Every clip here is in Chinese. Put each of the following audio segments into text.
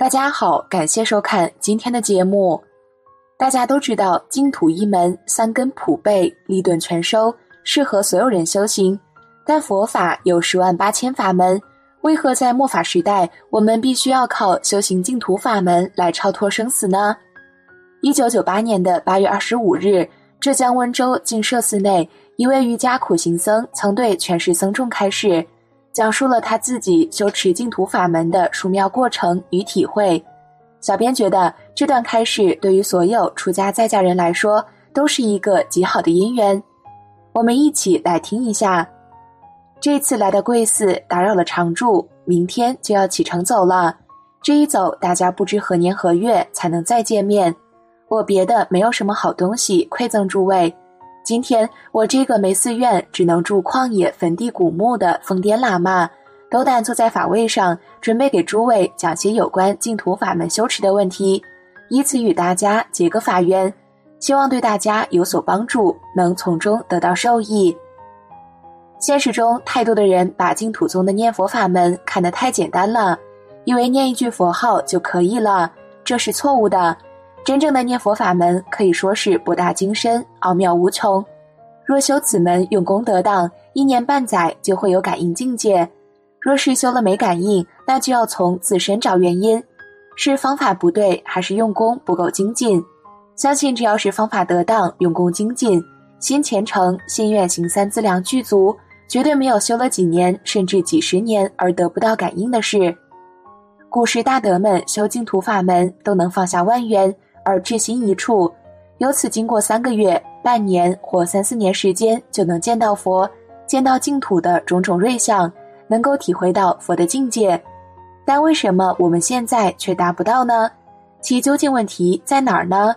大家好，感谢收看今天的节目。大家都知道净土一门，三根普被，立顿全收，适合所有人修行。但佛法有十万八千法门，为何在末法时代，我们必须要靠修行净土法门来超脱生死呢？一九九八年的八月二十五日，浙江温州净舍寺内，一位瑜伽苦行僧曾对全市僧众开示。讲述了他自己修持净土法门的殊妙过程与体会。小编觉得这段开示对于所有出家在家人来说都是一个极好的因缘。我们一起来听一下。这次来的贵寺打扰了常住，明天就要启程走了。这一走，大家不知何年何月才能再见面。我别的没有什么好东西馈赠诸位。今天我这个没寺院，只能住旷野坟地古墓的疯癫喇嘛，斗胆坐在法位上，准备给诸位讲些有关净土法门修持的问题，以此与大家结个法缘，希望对大家有所帮助，能从中得到受益。现实中，太多的人把净土宗的念佛法门看得太简单了，以为念一句佛号就可以了，这是错误的。真正的念佛法门可以说是博大精深、奥妙无穷。若修此门用功得当，一年半载就会有感应境界；若是修了没感应，那就要从自身找原因，是方法不对，还是用功不够精进？相信只要是方法得当、用功精进、心虔诚、心愿行三资粮具足，绝对没有修了几年甚至几十年而得不到感应的事。古时大德们修净土法门，都能放下万缘。而志心一处，由此经过三个月、半年或三四年时间，就能见到佛，见到净土的种种瑞相，能够体会到佛的境界。但为什么我们现在却达不到呢？其究竟问题在哪儿呢？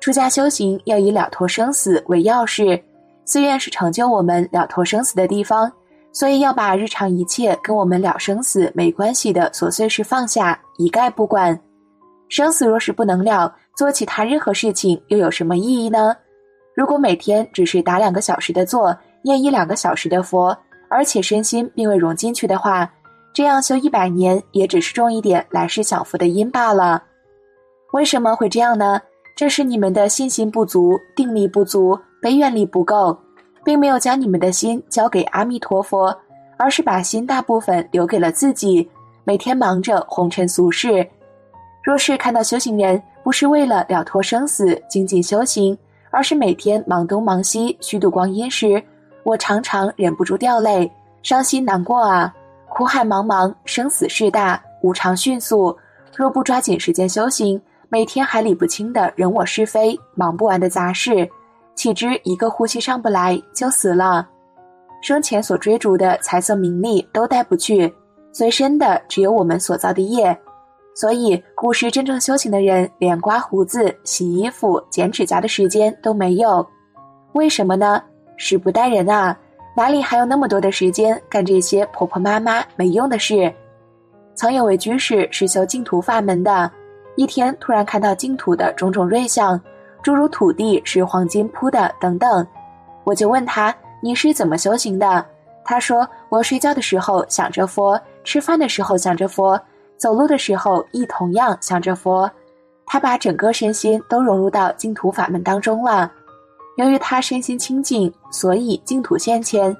出家修行要以了脱生死为要事，寺院是成就我们了脱生死的地方，所以要把日常一切跟我们了生死没关系的琐碎事放下，一概不管。生死若是不能了，做其他任何事情又有什么意义呢？如果每天只是打两个小时的坐，念一两个小时的佛，而且身心并未融进去的话，这样修一百年也只是种一点来世享福的因罢了。为什么会这样呢？这是你们的信心不足、定力不足、悲愿力不够，并没有将你们的心交给阿弥陀佛，而是把心大部分留给了自己，每天忙着红尘俗事。若是看到修行人不是为了了脱生死、精进修行，而是每天忙东忙西、虚度光阴时，我常常忍不住掉泪，伤心难过啊！苦海茫茫，生死事大，无常迅速。若不抓紧时间修行，每天还理不清的人我是非、忙不完的杂事，岂知一个呼吸上不来就死了？生前所追逐的财色名利都带不去，随身的只有我们所造的业。所以，古时真正修行的人，连刮胡子、洗衣服、剪指甲的时间都没有。为什么呢？时不待人啊，哪里还有那么多的时间干这些婆婆妈妈没用的事？曾有位居士是修净土法门的，一天突然看到净土的种种瑞相，诸如土地是黄金铺的等等。我就问他：“你是怎么修行的？”他说：“我睡觉的时候想着佛，吃饭的时候想着佛。”走路的时候亦同样想着佛，他把整个身心都融入到净土法门当中了。由于他身心清净，所以净土现前。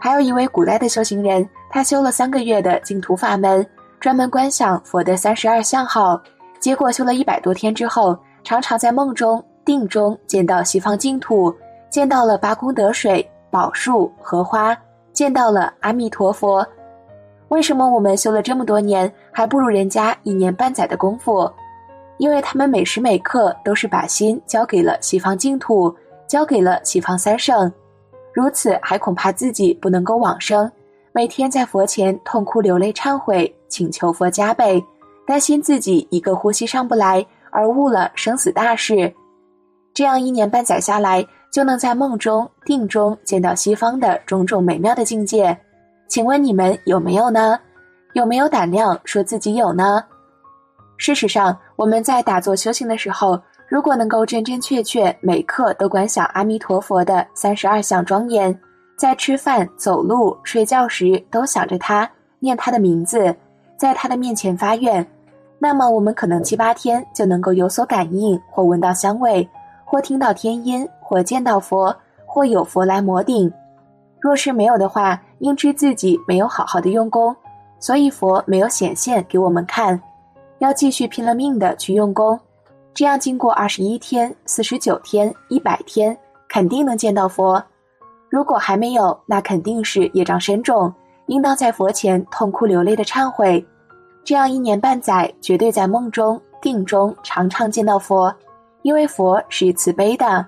还有一位古代的修行人，他修了三个月的净土法门，专门观想佛的三十二相好，结果修了一百多天之后，常常在梦中、定中见到西方净土，见到了八功德水、宝树、荷花，见到了阿弥陀佛。为什么我们修了这么多年，还不如人家一年半载的功夫？因为他们每时每刻都是把心交给了西方净土，交给了西方三圣，如此还恐怕自己不能够往生，每天在佛前痛哭流泪忏悔，请求佛加倍，担心自己一个呼吸上不来而误了生死大事。这样一年半载下来，就能在梦中定中见到西方的种种美妙的境界。请问你们有没有呢？有没有胆量说自己有呢？事实上，我们在打坐修行的时候，如果能够真真切切每刻都观想阿弥陀佛的三十二相庄严，在吃饭、走路、睡觉时都想着他，念他的名字，在他的面前发愿，那么我们可能七八天就能够有所感应，或闻到香味，或听到天音，或见到佛，或有佛来摩顶。若是没有的话，应知自己没有好好的用功，所以佛没有显现给我们看。要继续拼了命的去用功，这样经过二十一天、四十九天、一百天，肯定能见到佛。如果还没有，那肯定是业障深重，应当在佛前痛哭流泪的忏悔。这样一年半载，绝对在梦中、定中常常见到佛，因为佛是慈悲的。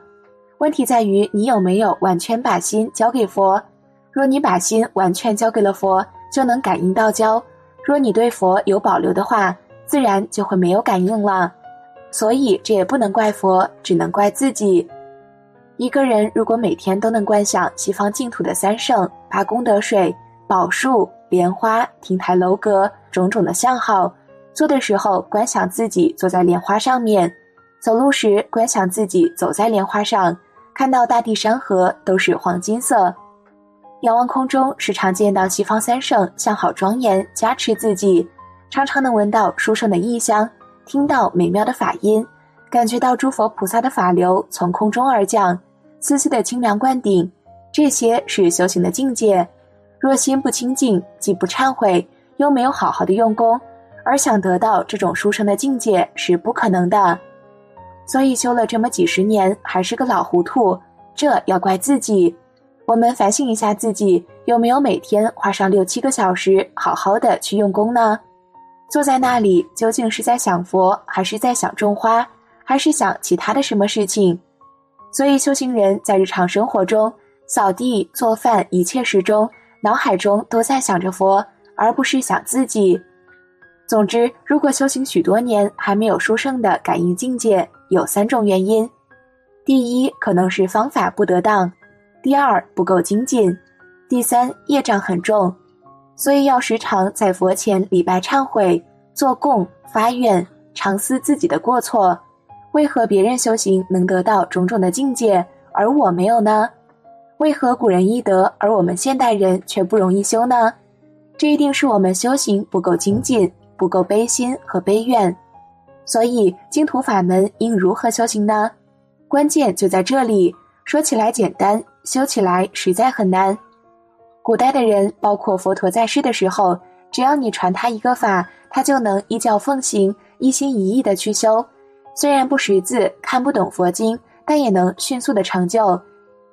问题在于你有没有完全把心交给佛。若你把心完全交给了佛，就能感应到交；若你对佛有保留的话，自然就会没有感应了。所以这也不能怪佛，只能怪自己。一个人如果每天都能观想西方净土的三圣、八功德水、宝树、莲花、亭台楼阁。种种的相好，坐的时候观想自己坐在莲花上面，走路时观想自己走在莲花上，看到大地山河都是黄金色，仰望空中时常见到西方三圣相好庄严加持自己，常常能闻到书生的异香，听到美妙的法音，感觉到诸佛菩萨的法流从空中而降，丝丝的清凉灌顶，这些是修行的境界。若心不清净，既不忏悔。又没有好好的用功，而想得到这种书生的境界是不可能的，所以修了这么几十年还是个老糊涂，这要怪自己。我们反省一下自己，有没有每天花上六七个小时好好的去用功呢？坐在那里究竟是在想佛，还是在想种花，还是想其他的什么事情？所以修行人在日常生活中扫地、做饭一切时中，脑海中都在想着佛。而不是想自己。总之，如果修行许多年还没有殊胜的感应境界，有三种原因：第一，可能是方法不得当；第二，不够精进；第三，业障很重。所以要时常在佛前礼拜忏悔、做供、发愿，常思自己的过错。为何别人修行能得到种种的境界，而我没有呢？为何古人易得，而我们现代人却不容易修呢？这一定是我们修行不够精进，不够悲心和悲愿，所以净土法门应如何修行呢？关键就在这里。说起来简单，修起来实在很难。古代的人，包括佛陀在世的时候，只要你传他一个法，他就能依教奉行，一心一意的去修。虽然不识字，看不懂佛经，但也能迅速的成就，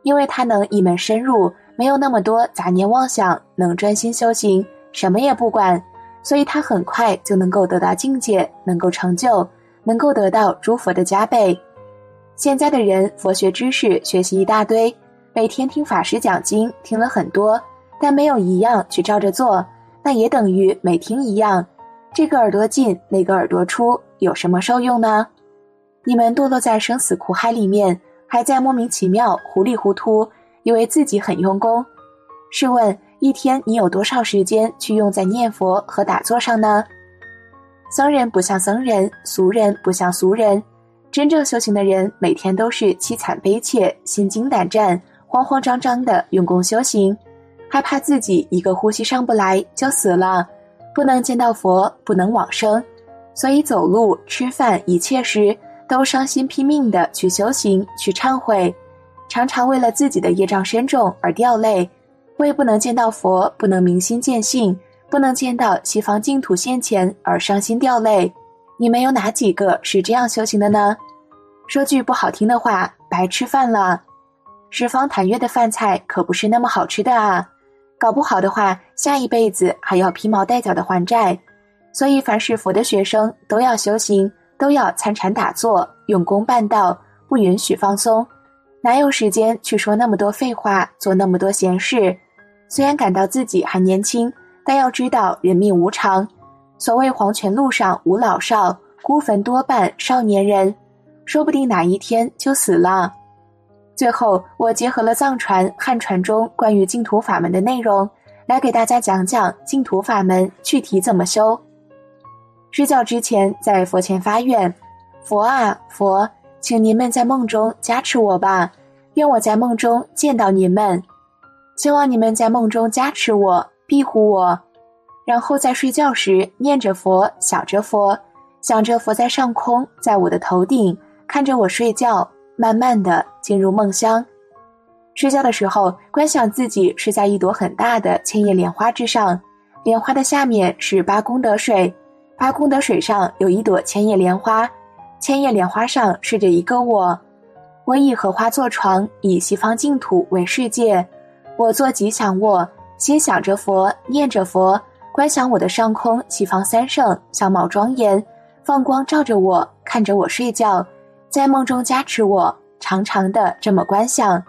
因为他能一门深入，没有那么多杂念妄想，能专心修行。什么也不管，所以他很快就能够得到境界，能够成就，能够得到诸佛的加倍。现在的人佛学知识学习一大堆，每天听法师讲经听了很多，但没有一样去照着做，那也等于没听一样。这个耳朵进，那个耳朵出，有什么受用呢？你们堕落在生死苦海里面，还在莫名其妙、糊里糊涂，以为自己很用功。试问？一天你有多少时间去用在念佛和打坐上呢？僧人不像僧人，俗人不像俗人，真正修行的人每天都是凄惨悲切、心惊胆战、慌慌张张的用功修行，害怕自己一个呼吸上不来就死了，不能见到佛，不能往生，所以走路、吃饭一切时都伤心拼命的去修行、去忏悔，常常为了自己的业障深重而掉泪。为不能见到佛，不能明心见性，不能见到西方净土现前而伤心掉泪，你们有哪几个是这样修行的呢？说句不好听的话，白吃饭了。十方檀月的饭菜可不是那么好吃的啊，搞不好的话，下一辈子还要披毛戴角的还债。所以，凡是佛的学生都要修行，都要参禅打坐，用功办道，不允许放松。哪有时间去说那么多废话，做那么多闲事？虽然感到自己还年轻，但要知道人命无常。所谓黄泉路上无老少，孤坟多半少年人，说不定哪一天就死了。最后，我结合了藏传、汉传中关于净土法门的内容，来给大家讲讲净土法门具体怎么修。睡觉之前，在佛前发愿：佛啊佛，请您们在梦中加持我吧，愿我在梦中见到您们。希望你们在梦中加持我、庇护我，然后在睡觉时念着佛、想着佛，想着佛在上空，在我的头顶，看着我睡觉，慢慢的进入梦乡。睡觉的时候，观想自己是在一朵很大的千叶莲花之上，莲花的下面是八功德水，八功德水上有一朵千叶莲花，千叶莲花上睡着一个我。我以荷花做床，以西方净土为世界。我坐吉祥卧，心想着佛，念着佛，观想我的上空西方三圣相貌庄严，放光照着我，看着我睡觉，在梦中加持我，长长的这么观想。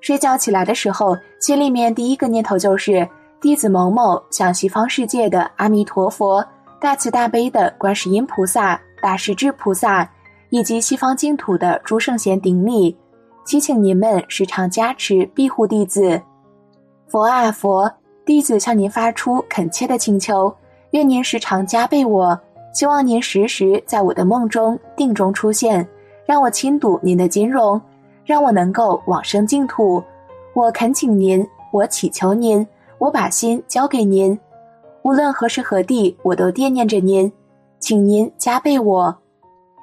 睡觉起来的时候，心里面第一个念头就是弟子某某向西方世界的阿弥陀佛、大慈大悲的观世音菩萨、大势至菩萨。以及西方净土的诸圣贤顶礼，祈请您们时常加持庇护弟子。佛啊佛，弟子向您发出恳切的请求，愿您时常加倍我，希望您时时在我的梦中定中出现，让我亲睹您的金容，让我能够往生净土。我恳请您，我祈求您，我把心交给您，无论何时何地，我都惦念着您，请您加倍我。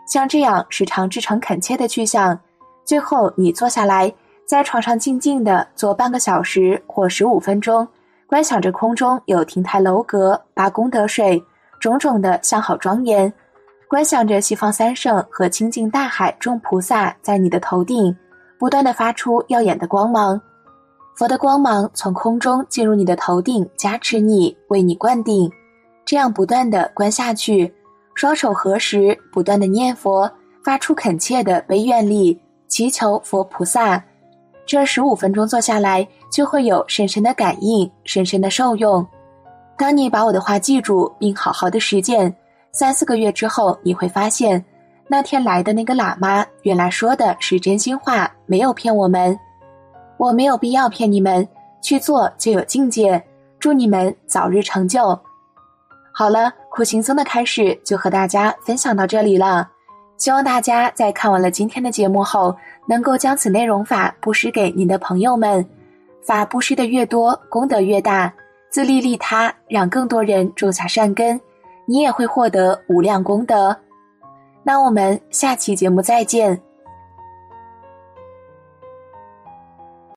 像这样时常至诚恳切的去向，最后你坐下来，在床上静静的坐半个小时或十五分钟，观想着空中有亭台楼阁、八功德水，种种的相好庄严；观想着西方三圣和清净大海众菩萨在你的头顶，不断的发出耀眼的光芒，佛的光芒从空中进入你的头顶，加持你，为你灌顶，这样不断的观下去。双手合十，不断的念佛，发出恳切的悲愿力，祈求佛菩萨。这十五分钟做下来，就会有深深的感应，深深的受用。当你把我的话记住，并好好的实践，三四个月之后，你会发现，那天来的那个喇嘛，原来说的是真心话，没有骗我们。我没有必要骗你们，去做就有境界。祝你们早日成就。好了，苦行僧的开始就和大家分享到这里了。希望大家在看完了今天的节目后，能够将此内容法布施给您的朋友们。法布施的越多，功德越大，自利利他，让更多人种下善根，你也会获得无量功德。那我们下期节目再见。